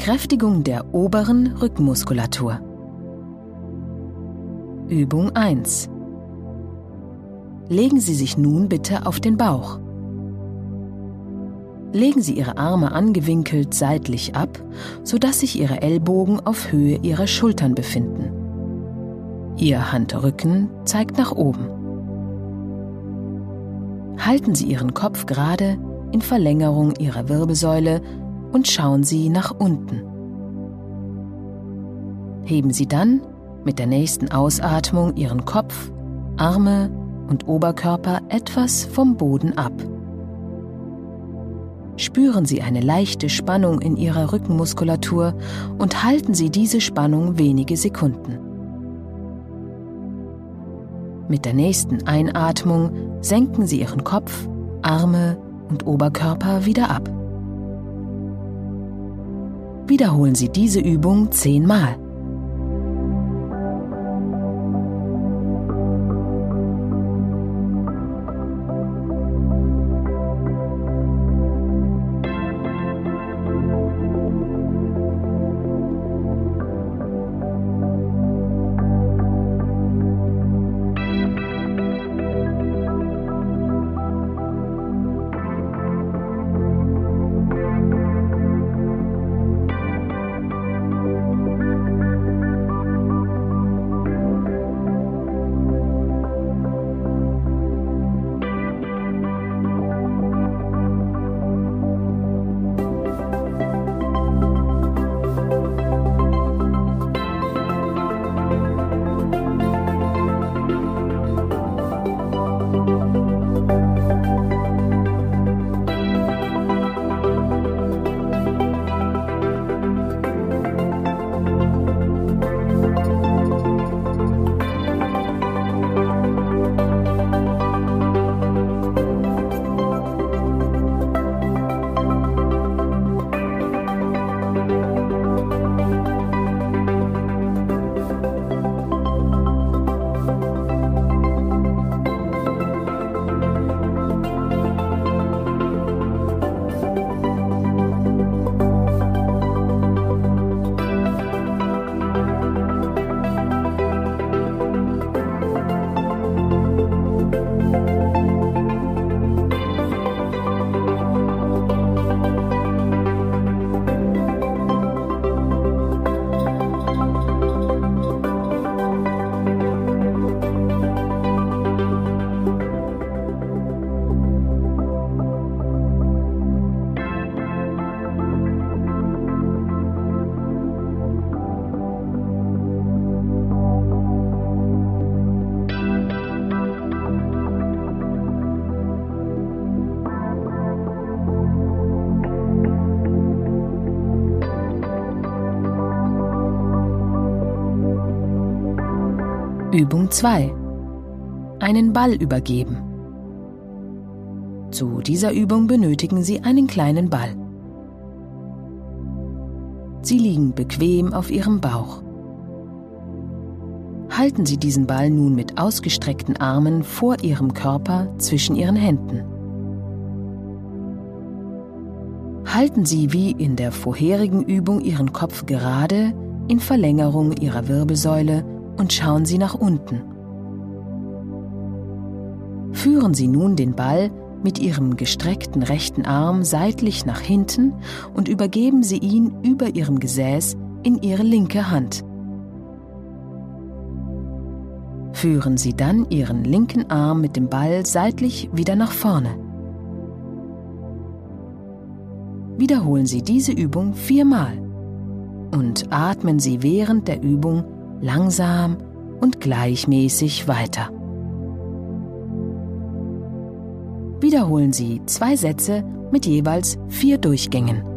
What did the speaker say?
Kräftigung der oberen Rückenmuskulatur. Übung 1. Legen Sie sich nun bitte auf den Bauch. Legen Sie Ihre Arme angewinkelt seitlich ab, sodass sich Ihre Ellbogen auf Höhe Ihrer Schultern befinden. Ihr Handrücken zeigt nach oben. Halten Sie Ihren Kopf gerade in Verlängerung Ihrer Wirbelsäule und schauen Sie nach unten. Heben Sie dann mit der nächsten Ausatmung Ihren Kopf, Arme und Oberkörper etwas vom Boden ab. Spüren Sie eine leichte Spannung in Ihrer Rückenmuskulatur und halten Sie diese Spannung wenige Sekunden. Mit der nächsten Einatmung senken Sie Ihren Kopf, Arme und Oberkörper wieder ab. Wiederholen Sie diese Übung zehnmal. Übung 2. Einen Ball übergeben. Zu dieser Übung benötigen Sie einen kleinen Ball. Sie liegen bequem auf Ihrem Bauch. Halten Sie diesen Ball nun mit ausgestreckten Armen vor Ihrem Körper zwischen Ihren Händen. Halten Sie wie in der vorherigen Übung Ihren Kopf gerade in Verlängerung Ihrer Wirbelsäule und schauen Sie nach unten. Führen Sie nun den Ball mit Ihrem gestreckten rechten Arm seitlich nach hinten und übergeben Sie ihn über Ihrem Gesäß in Ihre linke Hand. Führen Sie dann Ihren linken Arm mit dem Ball seitlich wieder nach vorne. Wiederholen Sie diese Übung viermal und atmen Sie während der Übung langsam und gleichmäßig weiter. Wiederholen Sie zwei Sätze mit jeweils vier Durchgängen.